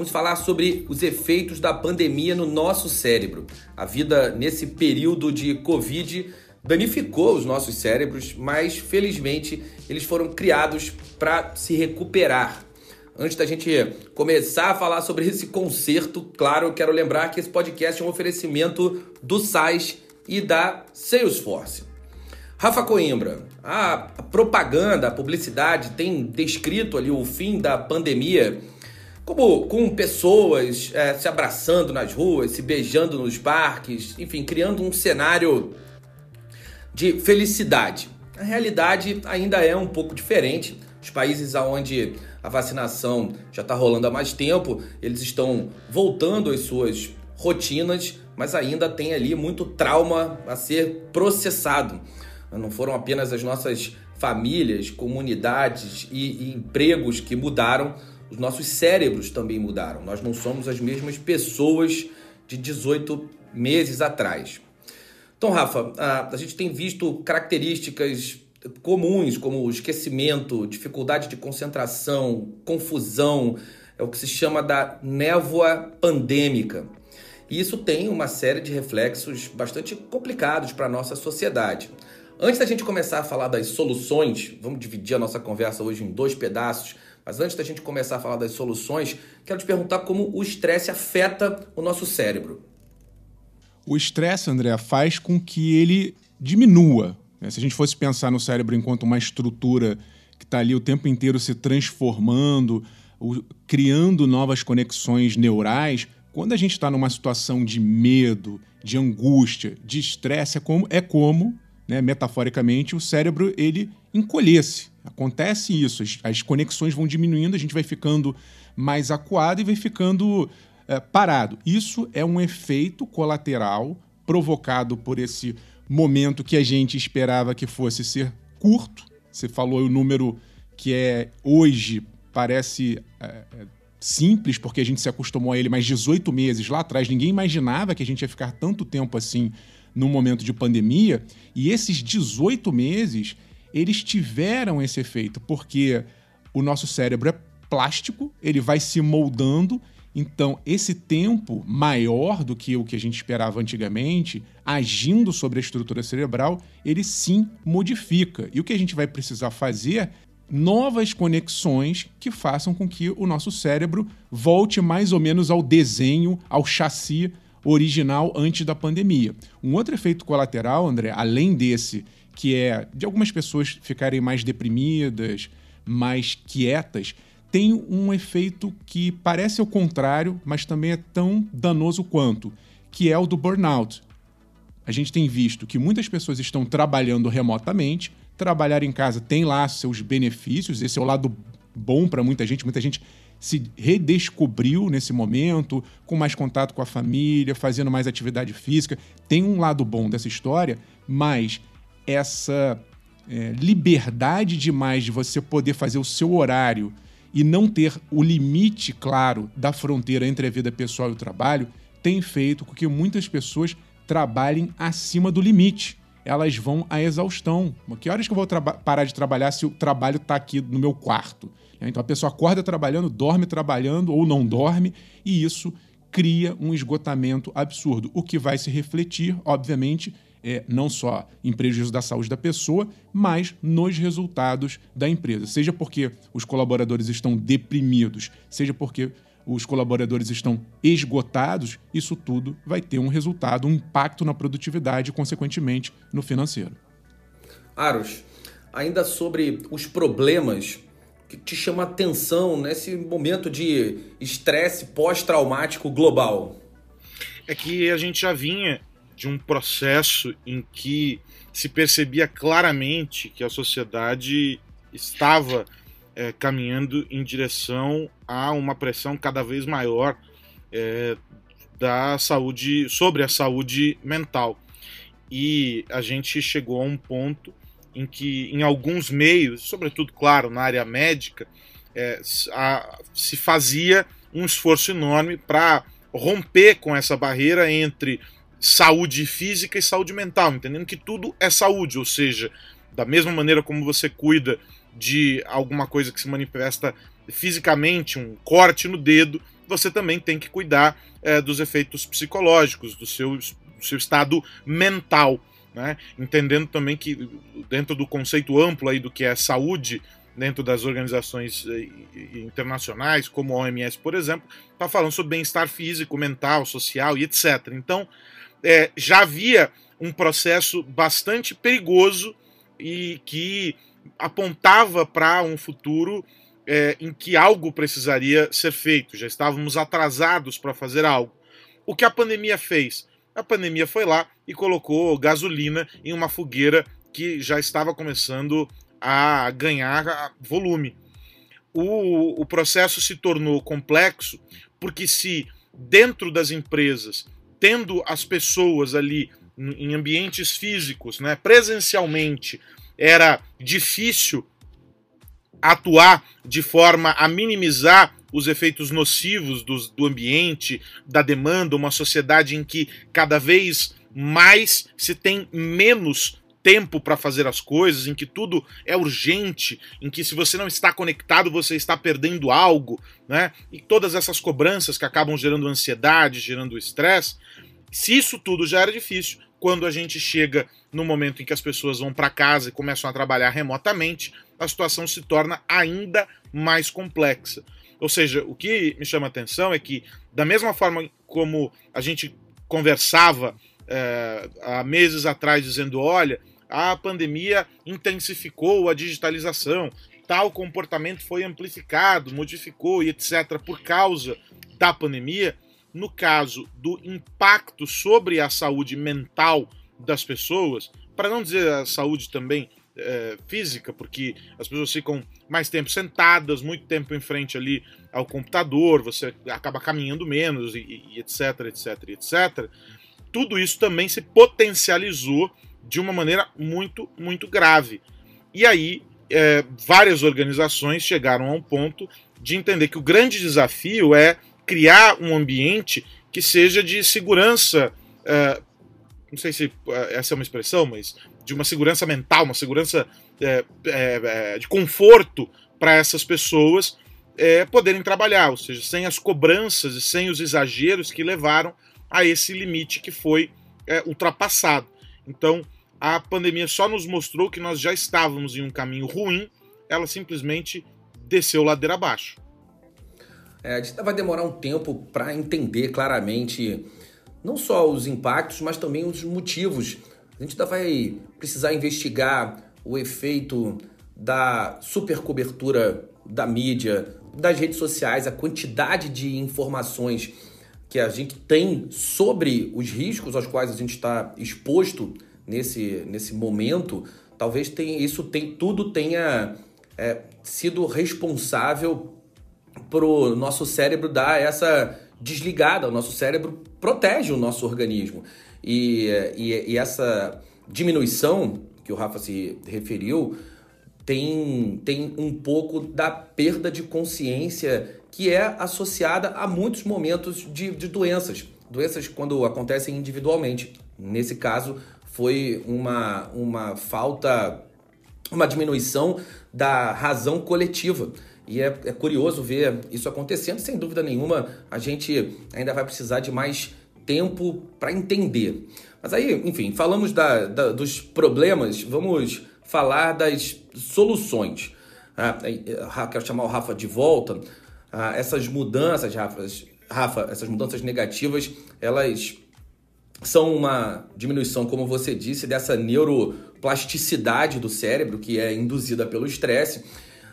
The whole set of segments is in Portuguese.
vamos falar sobre os efeitos da pandemia no nosso cérebro. A vida nesse período de Covid danificou os nossos cérebros, mas felizmente eles foram criados para se recuperar. Antes da gente começar a falar sobre esse concerto, claro, eu quero lembrar que esse podcast é um oferecimento do SAIS e da Salesforce. Rafa Coimbra, a propaganda, a publicidade tem descrito ali o fim da pandemia como com pessoas é, se abraçando nas ruas, se beijando nos parques, enfim, criando um cenário de felicidade. A realidade ainda é um pouco diferente. Os países onde a vacinação já está rolando há mais tempo, eles estão voltando às suas rotinas, mas ainda tem ali muito trauma a ser processado. Não foram apenas as nossas famílias, comunidades e, e empregos que mudaram, os nossos cérebros também mudaram. Nós não somos as mesmas pessoas de 18 meses atrás. Então, Rafa, a, a gente tem visto características comuns como esquecimento, dificuldade de concentração, confusão, é o que se chama da névoa pandêmica. E isso tem uma série de reflexos bastante complicados para a nossa sociedade. Antes da gente começar a falar das soluções, vamos dividir a nossa conversa hoje em dois pedaços, mas antes da gente começar a falar das soluções, quero te perguntar como o estresse afeta o nosso cérebro. O estresse, André, faz com que ele diminua. Né? Se a gente fosse pensar no cérebro enquanto uma estrutura que está ali o tempo inteiro se transformando, criando novas conexões neurais, quando a gente está numa situação de medo, de angústia, de estresse, é como, é como né, metaforicamente, o cérebro ele encolhesse. Acontece isso, as, as, conexões vão diminuindo, a gente vai ficando mais acuado e vai ficando é, parado. Isso é um efeito colateral provocado por esse momento que a gente esperava que fosse ser curto. Você falou o número que é hoje parece é, simples, porque a gente se acostumou a ele, mas 18 meses lá atrás, ninguém imaginava que a gente ia ficar tanto tempo assim no momento de pandemia. E esses 18 meses, eles tiveram esse efeito, porque o nosso cérebro é plástico, ele vai se moldando. Então, esse tempo maior do que o que a gente esperava antigamente, agindo sobre a estrutura cerebral, ele sim modifica. E o que a gente vai precisar fazer novas conexões que façam com que o nosso cérebro volte mais ou menos ao desenho, ao chassi original antes da pandemia. Um outro efeito colateral, André, além desse, que é de algumas pessoas ficarem mais deprimidas, mais quietas, tem um efeito que parece o contrário, mas também é tão danoso quanto, que é o do burnout. A gente tem visto que muitas pessoas estão trabalhando remotamente, Trabalhar em casa tem lá seus benefícios, esse é o lado bom para muita gente. Muita gente se redescobriu nesse momento, com mais contato com a família, fazendo mais atividade física. Tem um lado bom dessa história, mas essa é, liberdade demais de você poder fazer o seu horário e não ter o limite claro da fronteira entre a vida pessoal e o trabalho tem feito com que muitas pessoas trabalhem acima do limite elas vão à exaustão. Que horas que eu vou parar de trabalhar se o trabalho está aqui no meu quarto? Então a pessoa acorda trabalhando, dorme trabalhando ou não dorme, e isso cria um esgotamento absurdo, o que vai se refletir, obviamente, é, não só em prejuízo da saúde da pessoa, mas nos resultados da empresa. Seja porque os colaboradores estão deprimidos, seja porque os colaboradores estão esgotados, isso tudo vai ter um resultado, um impacto na produtividade e, consequentemente, no financeiro. Aros, ainda sobre os problemas que te chama atenção nesse momento de estresse pós-traumático global? É que a gente já vinha de um processo em que se percebia claramente que a sociedade estava é, caminhando em direção a uma pressão cada vez maior é, da saúde, sobre a saúde mental. E a gente chegou a um ponto em que, em alguns meios, sobretudo, claro, na área médica, é, a, se fazia um esforço enorme para romper com essa barreira entre saúde física e saúde mental, entendendo que tudo é saúde, ou seja, da mesma maneira como você cuida de alguma coisa que se manifesta fisicamente, um corte no dedo, você também tem que cuidar é, dos efeitos psicológicos, do seu, do seu estado mental. Né? Entendendo também que, dentro do conceito amplo aí do que é saúde, dentro das organizações eh, internacionais, como a OMS, por exemplo, está falando sobre bem-estar físico, mental, social e etc. Então, é, já havia um processo bastante perigoso e que apontava para um futuro é, em que algo precisaria ser feito. Já estávamos atrasados para fazer algo. O que a pandemia fez? A pandemia foi lá e colocou gasolina em uma fogueira que já estava começando a ganhar volume. O, o processo se tornou complexo porque, se dentro das empresas, tendo as pessoas ali em ambientes físicos, né, presencialmente, era difícil atuar de forma a minimizar os efeitos nocivos do, do ambiente, da demanda, uma sociedade em que cada vez mais se tem menos tempo para fazer as coisas, em que tudo é urgente, em que se você não está conectado você está perdendo algo, né? E todas essas cobranças que acabam gerando ansiedade, gerando estresse. Se isso tudo já era difícil, quando a gente chega no momento em que as pessoas vão para casa e começam a trabalhar remotamente, a situação se torna ainda mais complexa. Ou seja, o que me chama a atenção é que, da mesma forma como a gente conversava há meses atrás dizendo: olha, a pandemia intensificou a digitalização, tal comportamento foi amplificado, modificou e etc. por causa da pandemia. No caso do impacto sobre a saúde mental das pessoas, para não dizer a saúde também é, física, porque as pessoas ficam mais tempo sentadas, muito tempo em frente ali ao computador, você acaba caminhando menos, e, e etc, etc, etc. Tudo isso também se potencializou de uma maneira muito, muito grave. E aí, é, várias organizações chegaram a um ponto de entender que o grande desafio é criar um ambiente que seja de segurança. É, não sei se é, essa é uma expressão, mas de uma segurança mental, uma segurança é, é, é de conforto para essas pessoas é, poderem trabalhar, ou seja, sem as cobranças e sem os exageros que levaram a esse limite que foi ultrapassado. Então, a pandemia só nos mostrou que nós já estávamos em um caminho ruim, ela simplesmente desceu ladeira abaixo. É, a gente vai demorar um tempo para entender claramente não só os impactos, mas também os motivos. A gente ainda vai precisar investigar o efeito da supercobertura da mídia, das redes sociais, a quantidade de informações que a gente tem sobre os riscos aos quais a gente está exposto nesse, nesse momento, talvez tenha, isso tem, tudo tenha é, sido responsável para o nosso cérebro dar essa desligada. O nosso cérebro protege o nosso organismo. E, e, e essa diminuição que o Rafa se referiu tem, tem um pouco da perda de consciência que é associada a muitos momentos de, de doenças. Doenças quando acontecem individualmente. Nesse caso, foi uma, uma falta, uma diminuição da razão coletiva. E é, é, curioso ver isso acontecendo, sem dúvida nenhuma, a gente ainda vai precisar de mais tempo para entender. Mas aí, enfim, falamos da, da, dos problemas, vamos falar das soluções. Ah, quero chamar o Rafa de volta. Ah, essas mudanças, Rafa, Rafa, essas mudanças negativas, elas são uma diminuição, como você disse, dessa neuroplasticidade do cérebro que é induzida pelo estresse.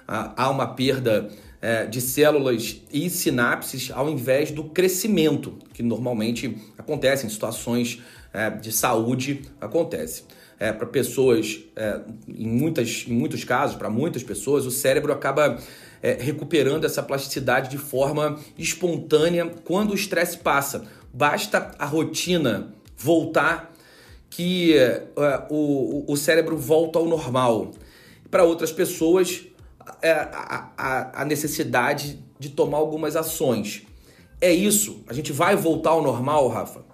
Há uma perda é, de células e sinapses ao invés do crescimento, que normalmente acontece em situações é, de saúde. Acontece. É, para pessoas, é, em, muitas, em muitos casos, para muitas pessoas, o cérebro acaba é, recuperando essa plasticidade de forma espontânea quando o estresse passa. basta a rotina voltar que uh, o, o cérebro volta ao normal. Para outras pessoas, é, a, a, a necessidade de tomar algumas ações. É isso? A gente vai voltar ao normal, Rafa?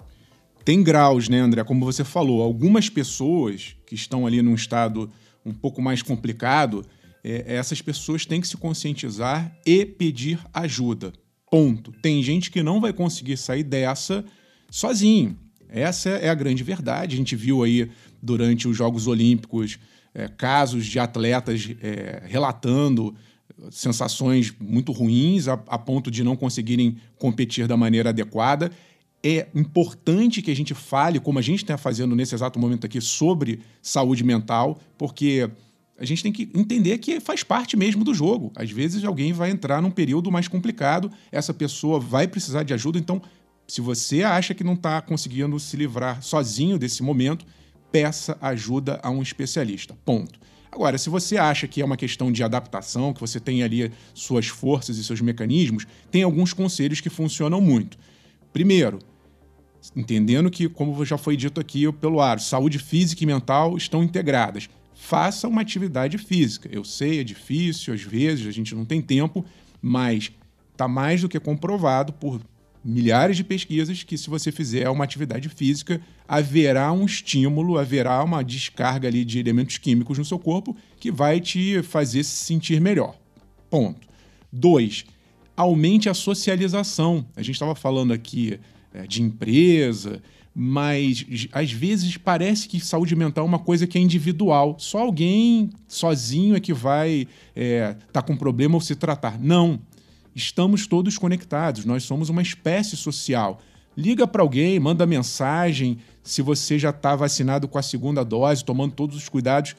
Tem graus, né, André? Como você falou, algumas pessoas que estão ali num estado um pouco mais complicado, é, essas pessoas têm que se conscientizar e pedir ajuda. Ponto. Tem gente que não vai conseguir sair dessa sozinho. Essa é a grande verdade. A gente viu aí durante os Jogos Olímpicos é, casos de atletas é, relatando sensações muito ruins a, a ponto de não conseguirem competir da maneira adequada. É importante que a gente fale, como a gente está fazendo nesse exato momento aqui, sobre saúde mental, porque a gente tem que entender que faz parte mesmo do jogo. Às vezes alguém vai entrar num período mais complicado, essa pessoa vai precisar de ajuda, então se você acha que não está conseguindo se livrar sozinho desse momento, peça ajuda a um especialista. Ponto. Agora, se você acha que é uma questão de adaptação, que você tem ali suas forças e seus mecanismos, tem alguns conselhos que funcionam muito. Primeiro, entendendo que, como já foi dito aqui pelo Aro, saúde física e mental estão integradas. Faça uma atividade física. Eu sei, é difícil, às vezes a gente não tem tempo, mas está mais do que comprovado por milhares de pesquisas que se você fizer uma atividade física, haverá um estímulo, haverá uma descarga ali de elementos químicos no seu corpo que vai te fazer se sentir melhor. Ponto. Dois, aumente a socialização. A gente estava falando aqui de empresa, mas às vezes parece que saúde mental é uma coisa que é individual. Só alguém sozinho é que vai estar é, tá com problema ou se tratar. Não estamos todos conectados, nós somos uma espécie social. Liga para alguém, manda mensagem, se você já está vacinado com a segunda dose, tomando todos os cuidados.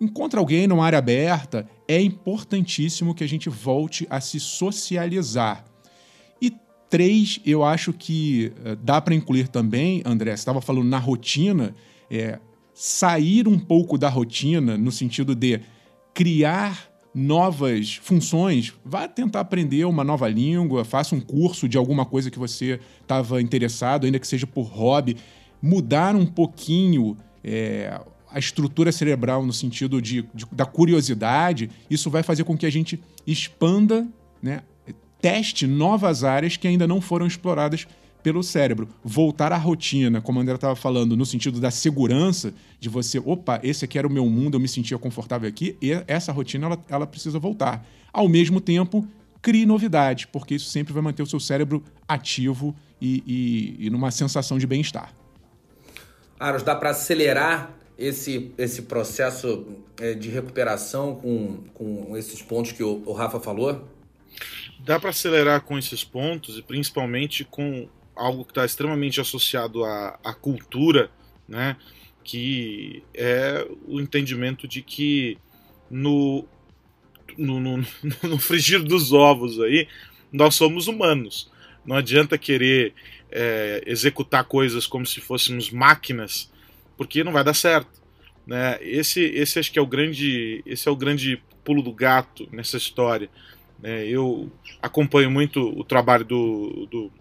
Encontra alguém numa área aberta. É importantíssimo que a gente volte a se socializar. Três, eu acho que uh, dá para incluir também, André, você estava falando na rotina, é, sair um pouco da rotina no sentido de criar novas funções, vá tentar aprender uma nova língua, faça um curso de alguma coisa que você estava interessado, ainda que seja por hobby, mudar um pouquinho é, a estrutura cerebral no sentido de, de, da curiosidade, isso vai fazer com que a gente expanda, né, teste novas áreas que ainda não foram exploradas pelo cérebro. Voltar à rotina, como a André estava falando, no sentido da segurança, de você, opa, esse aqui era o meu mundo, eu me sentia confortável aqui, e essa rotina ela, ela precisa voltar. Ao mesmo tempo, crie novidades, porque isso sempre vai manter o seu cérebro ativo e, e, e numa sensação de bem-estar. Aros, dá para acelerar esse, esse processo é, de recuperação com, com esses pontos que o, o Rafa falou? Dá para acelerar com esses pontos e principalmente com algo que está extremamente associado à, à cultura, né? que é o entendimento de que no, no, no, no, frigir dos ovos aí, nós somos humanos. Não adianta querer é, executar coisas como se fôssemos máquinas, porque não vai dar certo. Né? Esse, esse acho que é o grande, esse é o grande pulo do gato nessa história. Né? Eu acompanho muito o trabalho do, do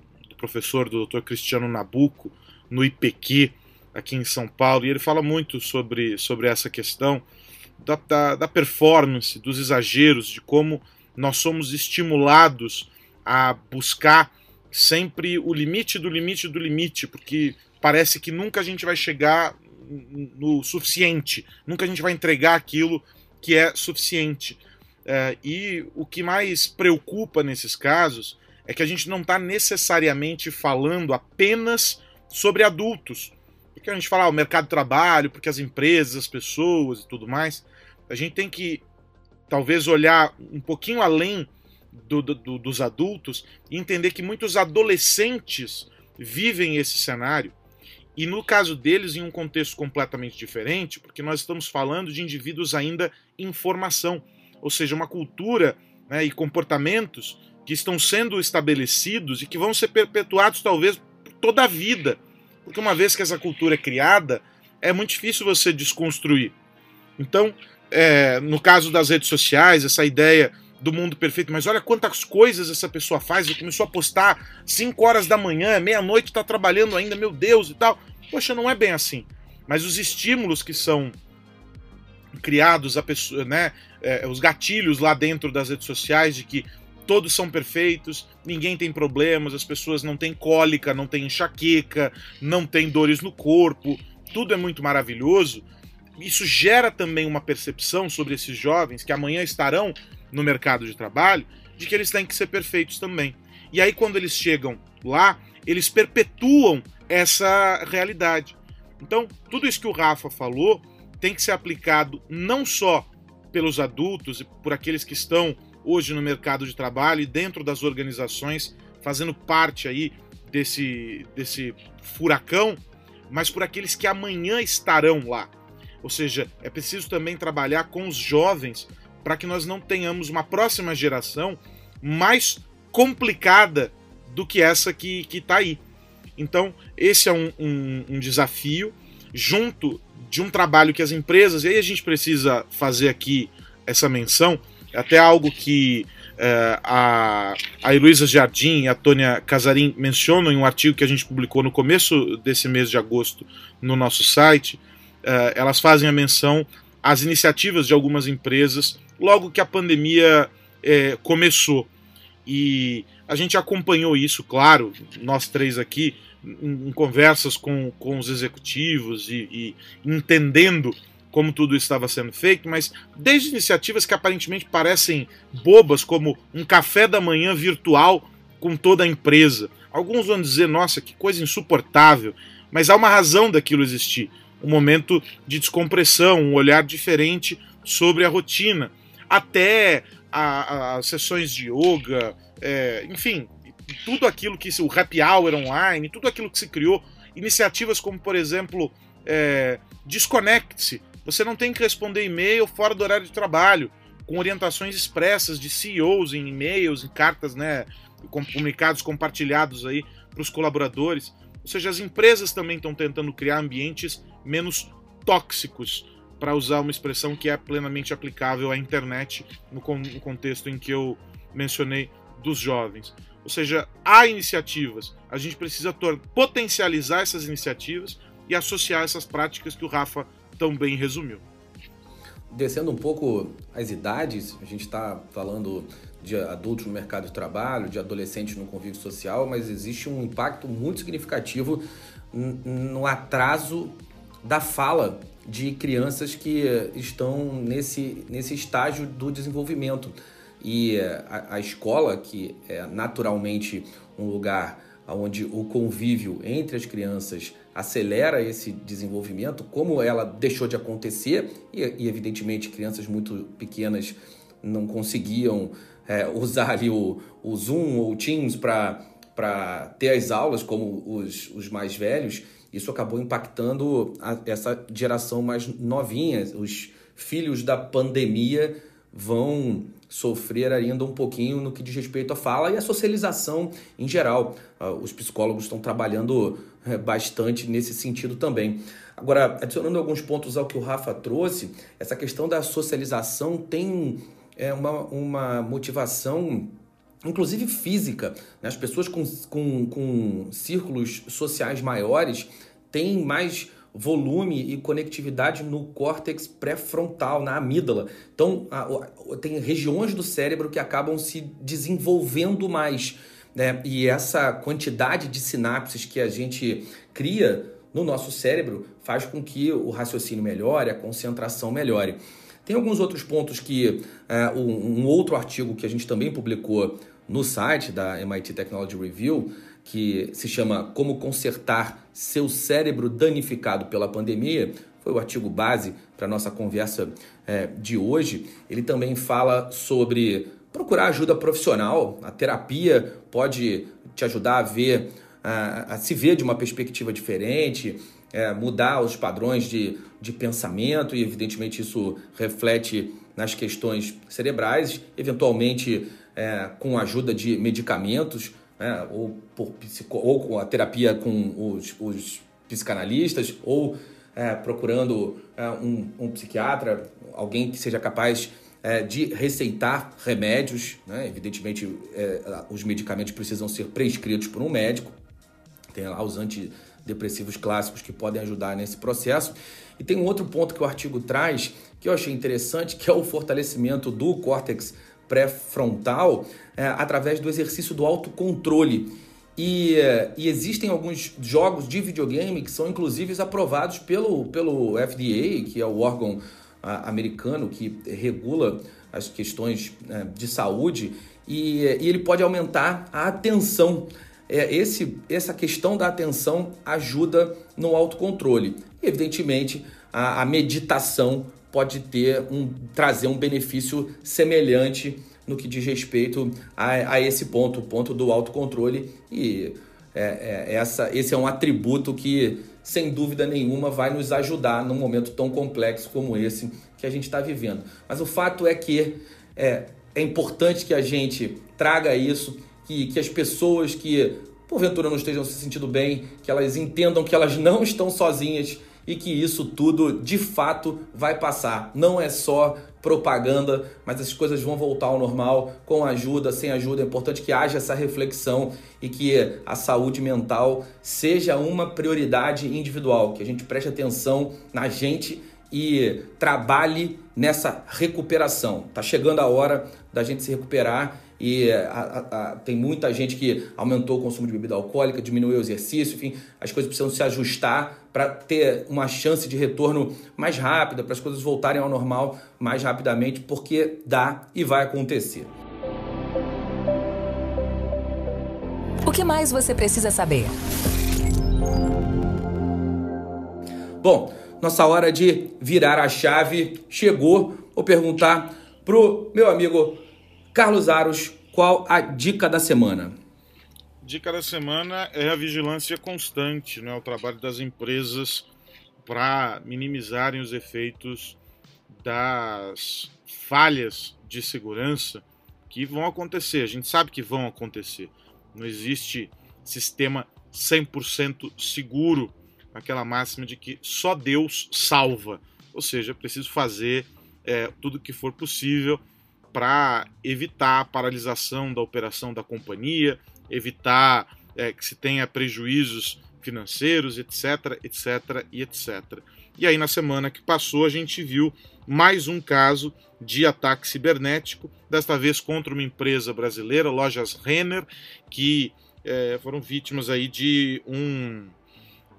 professor do Dr. Cristiano Nabuco no IPQ aqui em São Paulo e ele fala muito sobre, sobre essa questão da, da, da performance, dos exageros, de como nós somos estimulados a buscar sempre o limite do limite do limite, porque parece que nunca a gente vai chegar no suficiente, nunca a gente vai entregar aquilo que é suficiente. É, e o que mais preocupa nesses casos é que a gente não está necessariamente falando apenas sobre adultos. Porque a gente fala ah, o mercado de trabalho, porque as empresas, as pessoas e tudo mais. A gente tem que talvez olhar um pouquinho além do, do, dos adultos e entender que muitos adolescentes vivem esse cenário. E no caso deles, em um contexto completamente diferente, porque nós estamos falando de indivíduos ainda em formação, ou seja, uma cultura né, e comportamentos que estão sendo estabelecidos e que vão ser perpetuados talvez toda a vida. Porque uma vez que essa cultura é criada, é muito difícil você desconstruir. Então, é, no caso das redes sociais, essa ideia do mundo perfeito, mas olha quantas coisas essa pessoa faz. Ele começou a postar 5 horas da manhã, meia-noite está trabalhando ainda, meu Deus e tal. Poxa, não é bem assim. Mas os estímulos que são criados, a pessoa, né, é, os gatilhos lá dentro das redes sociais de que todos são perfeitos, ninguém tem problemas, as pessoas não têm cólica, não têm enxaqueca, não têm dores no corpo, tudo é muito maravilhoso. Isso gera também uma percepção sobre esses jovens que amanhã estarão no mercado de trabalho de que eles têm que ser perfeitos também. E aí, quando eles chegam lá, eles perpetuam essa realidade. Então, tudo isso que o Rafa falou tem que ser aplicado não só pelos adultos e por aqueles que estão hoje no mercado de trabalho e dentro das organizações, fazendo parte aí desse, desse furacão, mas por aqueles que amanhã estarão lá. Ou seja, é preciso também trabalhar com os jovens para que nós não tenhamos uma próxima geração mais complicada do que essa que está aí. Então, esse é um, um, um, desafio, junto de um trabalho que as empresas, e aí a gente precisa fazer aqui essa menção, até algo que é, a, a Heloísa Jardim e a Tônia Casarim mencionam em um artigo que a gente publicou no começo desse mês de agosto no nosso site. É, elas fazem a menção às iniciativas de algumas empresas logo que a pandemia é, começou. E a gente acompanhou isso, claro, nós três aqui, em, em conversas com, com os executivos e, e entendendo como tudo estava sendo feito, mas desde iniciativas que aparentemente parecem bobas, como um café da manhã virtual com toda a empresa. Alguns vão dizer, nossa, que coisa insuportável, mas há uma razão daquilo existir. Um momento de descompressão, um olhar diferente sobre a rotina. Até as sessões de yoga, é, enfim, tudo aquilo que o happy hour online, tudo aquilo que se criou, iniciativas como, por exemplo, é, Desconecte-se, você não tem que responder e-mail fora do horário de trabalho, com orientações expressas de CEOs em e-mails, em cartas, né, comunicados compartilhados aí para os colaboradores. Ou seja, as empresas também estão tentando criar ambientes menos tóxicos, para usar uma expressão que é plenamente aplicável à internet no, no contexto em que eu mencionei dos jovens. Ou seja, há iniciativas, a gente precisa potencializar essas iniciativas e associar essas práticas que o Rafa tão bem resumiu. Descendo um pouco as idades, a gente está falando de adultos no mercado de trabalho, de adolescentes no convívio social, mas existe um impacto muito significativo no atraso da fala de crianças que estão nesse, nesse estágio do desenvolvimento. E a, a escola, que é naturalmente um lugar onde o convívio entre as crianças acelera esse desenvolvimento, como ela deixou de acontecer, e, e evidentemente crianças muito pequenas não conseguiam é, usar ali o, o Zoom ou o Teams para ter as aulas como os, os mais velhos, isso acabou impactando a, essa geração mais novinha. Os filhos da pandemia vão sofrer ainda um pouquinho no que diz respeito à fala e à socialização em geral. Ah, os psicólogos estão trabalhando eh, bastante nesse sentido também. Agora, adicionando alguns pontos ao que o Rafa trouxe, essa questão da socialização tem é, uma, uma motivação inclusive física. Né? As pessoas com, com, com círculos sociais maiores têm mais volume e conectividade no córtex pré-frontal, na amígdala. Então, a, a, tem regiões do cérebro que acabam se desenvolvendo mais. Né? E essa quantidade de sinapses que a gente cria no nosso cérebro faz com que o raciocínio melhore, a concentração melhore. Tem alguns outros pontos que é, um, um outro artigo que a gente também publicou no site da MIT Technology Review que se chama Como Consertar Seu Cérebro Danificado pela Pandemia, foi o artigo base para a nossa conversa é, de hoje. Ele também fala sobre procurar ajuda profissional. A terapia pode te ajudar a ver, a, a se ver de uma perspectiva diferente, é, mudar os padrões de, de pensamento, e evidentemente isso reflete nas questões cerebrais, eventualmente é, com a ajuda de medicamentos né? ou, por psico, ou com a terapia com os, os psicanalistas, ou é, procurando é, um, um, psiquiatra, alguém que seja capaz é, de receitar remédios. Né? Evidentemente, é, os medicamentos precisam ser prescritos por um médico. Tem lá os antidepressivos clássicos que podem ajudar nesse processo. E tem um outro ponto que o artigo traz que eu achei interessante, que é o fortalecimento do córtex pré-frontal é, através do exercício do autocontrole. E, e, existem alguns jogos de videogame que são inclusive aprovados pelo, pelo FDA, que é o órgão a, americano que regula as questões é, de saúde, e, e, ele pode aumentar a atenção. É, esse, essa questão da atenção ajuda no autocontrole. Evidentemente, a, a meditação pode ter um, trazer um benefício semelhante no que diz respeito a, a esse ponto, o ponto do autocontrole. E é, é, essa, esse é um atributo que, sem dúvida nenhuma, vai nos ajudar num momento tão complexo como esse que a gente está vivendo. Mas o fato é que é, é importante que a gente traga isso, que, que as pessoas que porventura não estejam se sentindo bem, que elas entendam que elas não estão sozinhas e que isso tudo de fato vai passar. Não é só propaganda, mas as coisas vão voltar ao normal com ajuda, sem ajuda. É importante que haja essa reflexão e que a saúde mental seja uma prioridade individual, que a gente preste atenção na gente e trabalhe nessa recuperação. Tá chegando a hora da gente se recuperar e a, a, a, tem muita gente que aumentou o consumo de bebida alcoólica, diminuiu o exercício, enfim, as coisas precisam se ajustar para ter uma chance de retorno mais rápida, para as coisas voltarem ao normal mais rapidamente, porque dá e vai acontecer. O que mais você precisa saber? Bom, nossa hora de virar a chave chegou. Vou perguntar pro meu amigo Carlos Aros, qual a dica da semana? Dica da semana é a vigilância constante, né? o trabalho das empresas para minimizarem os efeitos das falhas de segurança que vão acontecer. A gente sabe que vão acontecer. Não existe sistema 100% seguro, aquela máxima de que só Deus salva. Ou seja, é preciso fazer é, tudo o que for possível para evitar a paralisação da operação da companhia, evitar é, que se tenha prejuízos financeiros, etc, etc e etc. E aí, na semana que passou, a gente viu mais um caso de ataque cibernético, desta vez contra uma empresa brasileira, Lojas Renner, que é, foram vítimas aí de um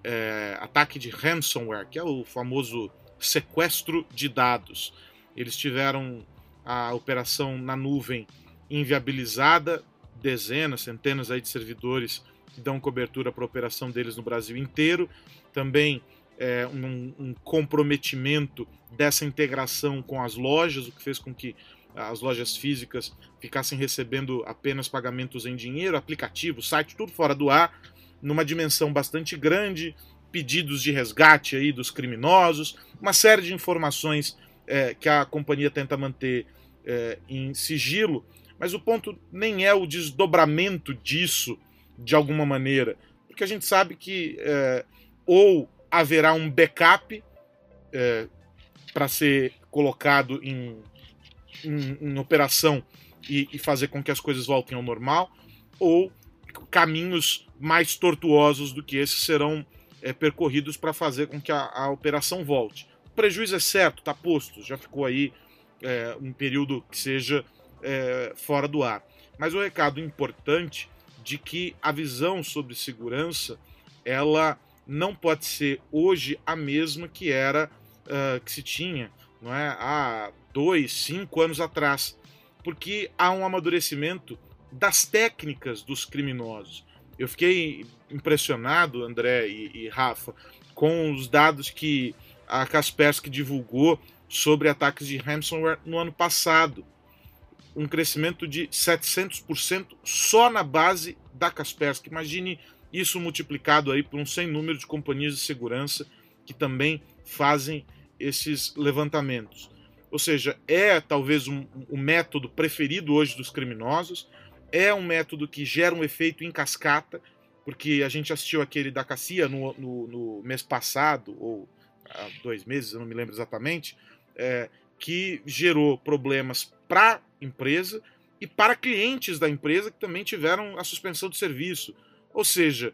é, ataque de ransomware, que é o famoso sequestro de dados. Eles tiveram a operação na nuvem inviabilizada, dezenas, centenas aí de servidores que dão cobertura para a operação deles no Brasil inteiro. Também é, um, um, comprometimento dessa integração com as lojas, o que fez com que as lojas físicas ficassem recebendo apenas pagamentos em dinheiro, aplicativo, site, tudo fora do ar, numa dimensão bastante grande, pedidos de resgate aí dos criminosos, uma série de informações é, que a companhia tenta manter é, em sigilo, mas o ponto nem é o desdobramento disso de alguma maneira, porque a gente sabe que é, ou haverá um backup é, para ser colocado em, em, em operação e, e fazer com que as coisas voltem ao normal, ou caminhos mais tortuosos do que esses serão é, percorridos para fazer com que a, a, operação volte. Prejuízo é certo, está posto, já ficou aí é, um período que seja é, fora do ar. Mas o recado importante de que a visão sobre segurança ela não pode ser hoje a mesma que era uh, que se tinha não é, há dois, cinco anos atrás, porque há um amadurecimento das técnicas dos criminosos. Eu fiquei impressionado, André e, e Rafa, com os dados que a Kaspersky divulgou sobre ataques de ransomware no ano passado. Um crescimento de 700% só na base da Kaspersky. Imagine isso multiplicado aí por um sem número de companhias de segurança que também fazem esses levantamentos. Ou seja, é talvez um, um método preferido hoje dos criminosos, é um método que gera um efeito em cascata, porque a gente assistiu aquele da Cassia no, no, no mês passado, ou há dois meses, eu não me lembro exatamente, é, que gerou problemas para a empresa e para clientes da empresa que também tiveram a suspensão do serviço. Ou seja,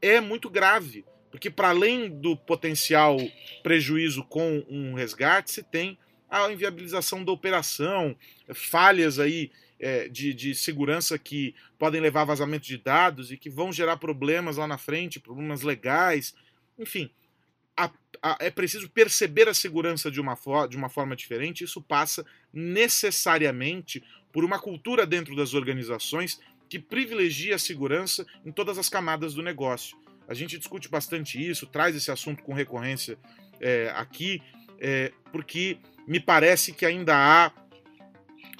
é muito grave, porque para além do potencial prejuízo com um resgate, se tem a inviabilização da operação, falhas aí é, de, de segurança que podem levar a vazamento de dados e que vão gerar problemas lá na frente, problemas legais, enfim. A, a, é preciso perceber a segurança de uma, de uma forma diferente. Isso passa necessariamente por uma cultura dentro das organizações que privilegia a segurança em todas as camadas do negócio. A gente discute bastante isso, traz esse assunto com recorrência é, aqui, é, porque me parece que ainda há,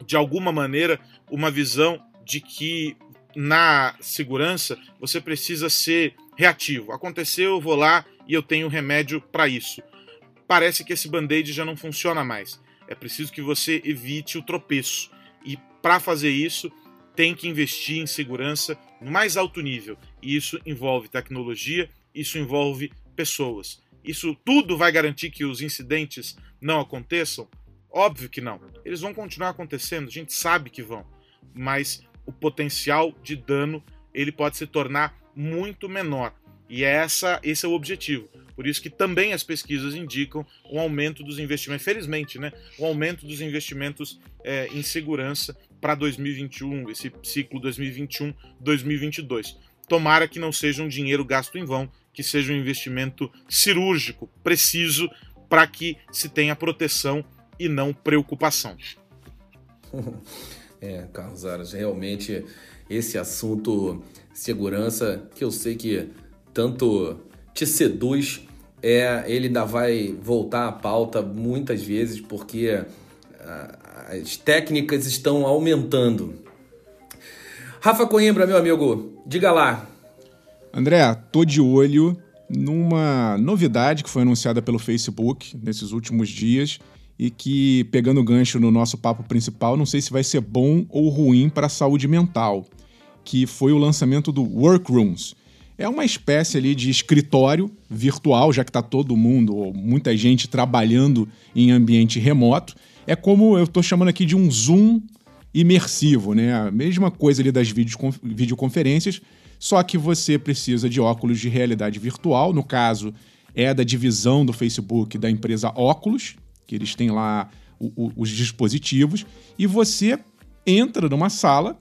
de alguma maneira, uma visão de que na segurança você precisa ser reativo. Aconteceu, eu vou lá e eu tenho remédio para isso. Parece que esse band-aid já não funciona mais. É preciso que você evite o tropeço. E para fazer isso, tem que investir em segurança no mais alto nível. E isso envolve tecnologia, isso envolve pessoas. Isso tudo vai garantir que os incidentes não aconteçam? Óbvio que não. Eles vão continuar acontecendo, a gente sabe que vão. Mas o potencial de dano ele pode se tornar muito menor. E é essa, esse é o objetivo. Por isso que também as pesquisas indicam um aumento dos investimentos, felizmente, né? Um aumento dos investimentos é, em segurança para 2021, esse ciclo 2021-2022. Tomara que não seja um dinheiro gasto em vão, que seja um investimento cirúrgico, preciso, para que se tenha proteção e não preocupação. É, Carlos Aras, realmente esse assunto segurança, que eu sei que tanto te seduz, é, ele ainda vai voltar à pauta muitas vezes, porque ah, as técnicas estão aumentando. Rafa Coimbra, meu amigo, diga lá. André, tô de olho numa novidade que foi anunciada pelo Facebook nesses últimos dias e que, pegando gancho no nosso papo principal, não sei se vai ser bom ou ruim para a saúde mental, que foi o lançamento do Workrooms. É uma espécie ali de escritório virtual, já que está todo mundo, ou muita gente trabalhando em ambiente remoto. É como eu estou chamando aqui de um Zoom imersivo, né? A mesma coisa ali das videoconferências, só que você precisa de óculos de realidade virtual. No caso, é da divisão do Facebook da empresa Oculus, que eles têm lá o, o, os dispositivos, e você entra numa sala.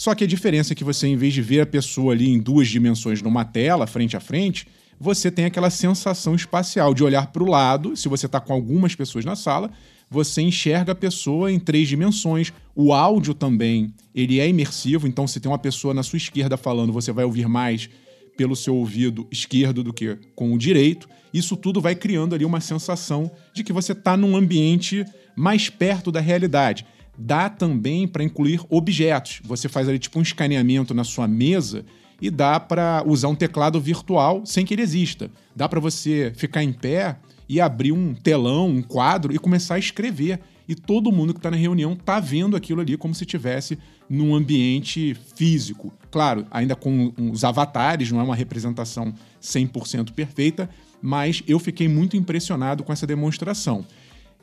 Só que a diferença é que você, em vez de ver a pessoa ali em duas dimensões numa tela, frente a frente, você tem aquela sensação espacial de olhar para o lado, se você está com algumas pessoas na sala, você enxerga a pessoa em três dimensões. O áudio também, ele é imersivo, então se tem uma pessoa na sua esquerda falando, você vai ouvir mais pelo seu ouvido esquerdo do que com o direito. Isso tudo vai criando ali uma sensação de que você está num ambiente mais perto da realidade. Dá também para incluir objetos. Você faz ali tipo um escaneamento na sua mesa e dá para usar um teclado virtual sem que ele exista. Dá para você ficar em pé e abrir um telão, um quadro e começar a escrever e todo mundo que está na reunião está vendo aquilo ali como se tivesse num ambiente físico. Claro, ainda com os avatares, não é uma representação 100% perfeita, mas eu fiquei muito impressionado com essa demonstração.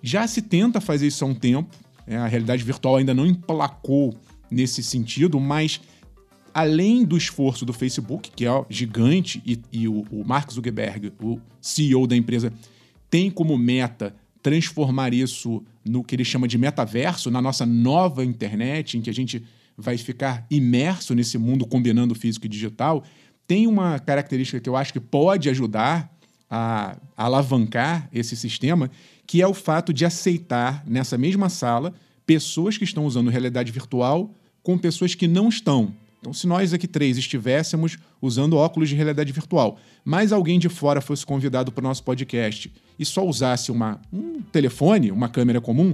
Já se tenta fazer isso há um tempo, é, a realidade virtual ainda não emplacou nesse sentido, mas além do esforço do Facebook, que é gigante, e, e o, o Mark Zuckerberg, o CEO da empresa, tem como meta transformar isso no que ele chama de metaverso, na nossa nova internet, em que a gente vai ficar imerso nesse mundo combinando físico e digital, tem uma característica que eu acho que pode ajudar a, a alavancar esse sistema, que é o fato de aceitar nessa mesma sala pessoas que estão usando realidade virtual com pessoas que não estão. Então, se nós aqui três estivéssemos usando óculos de realidade virtual, mas alguém de fora fosse convidado para o nosso podcast e só usasse uma, um telefone, uma câmera comum,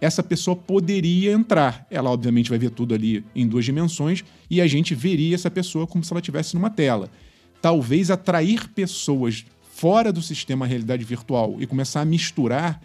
essa pessoa poderia entrar. Ela, obviamente, vai ver tudo ali em duas dimensões e a gente veria essa pessoa como se ela estivesse numa tela. Talvez atrair pessoas fora do sistema realidade virtual e começar a misturar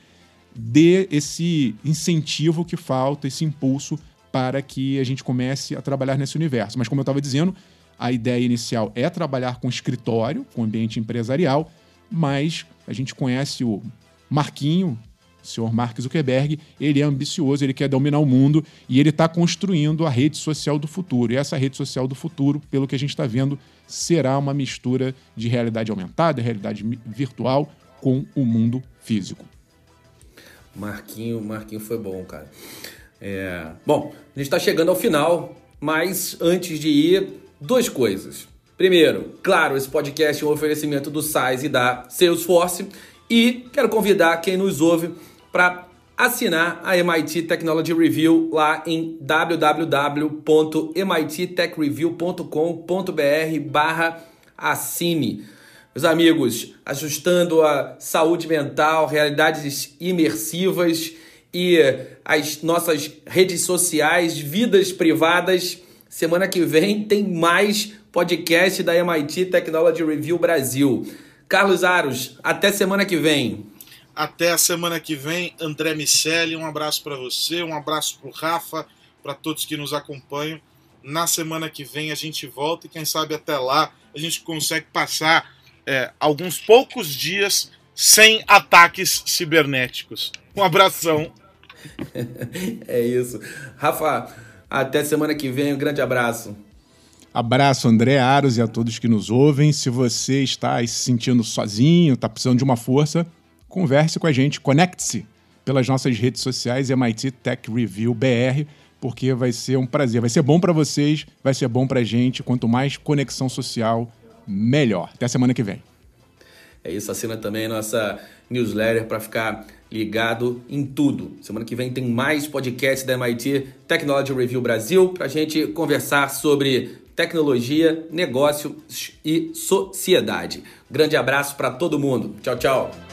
dê esse incentivo que falta, esse impulso para que a gente comece a trabalhar nesse universo. Mas, como eu estava dizendo, a ideia inicial é trabalhar com escritório, com ambiente empresarial, mas a gente conhece o Marquinho, O senhor Mark Zuckerberg, ele é ambicioso, ele quer dominar o mundo e ele está construindo a rede social do futuro. E essa rede social do futuro, pelo que a gente está vendo, será uma mistura de realidade aumentada, realidade virtual com o mundo físico. Marquinho, Marquinho foi bom, cara. É... Bom, a gente está chegando ao final, mas antes de ir, duas coisas. Primeiro, claro, esse podcast é um oferecimento do SAIS e da Salesforce. E quero convidar quem nos ouve para assinar a MIT Technology Review lá em www.mittechreview.com.br barra assine. Meus amigos, ajustando a saúde mental, realidades imersivas e as nossas redes sociais, vidas privadas. Semana que vem tem mais podcast da MIT Technology Review Brasil. Carlos Aros, até semana que vem. Até a semana que vem, André Miceli, um abraço para você, um abraço para o Rafa, para todos que nos acompanham. Na semana que vem a gente volta e quem sabe até lá a gente consegue passar é, alguns poucos dias sem ataques cibernéticos. Um abração. é isso. Rafa, até semana que vem, um grande abraço. Abraço, André Aros e a todos que nos ouvem. Se você está se sentindo sozinho, está precisando de uma força, converse com a gente, conecte-se pelas nossas redes sociais, MIT Tech Review BR, porque vai ser um prazer. Vai ser bom para vocês, vai ser bom para a gente. Quanto mais conexão social, melhor. Até semana que vem. É isso, assina também nossa newsletter para ficar ligado em tudo. Semana que vem tem mais podcast da MIT Technology Review Brasil para a gente conversar sobre tecnologia, negócios e sociedade. Grande abraço para todo mundo. Tchau, tchau.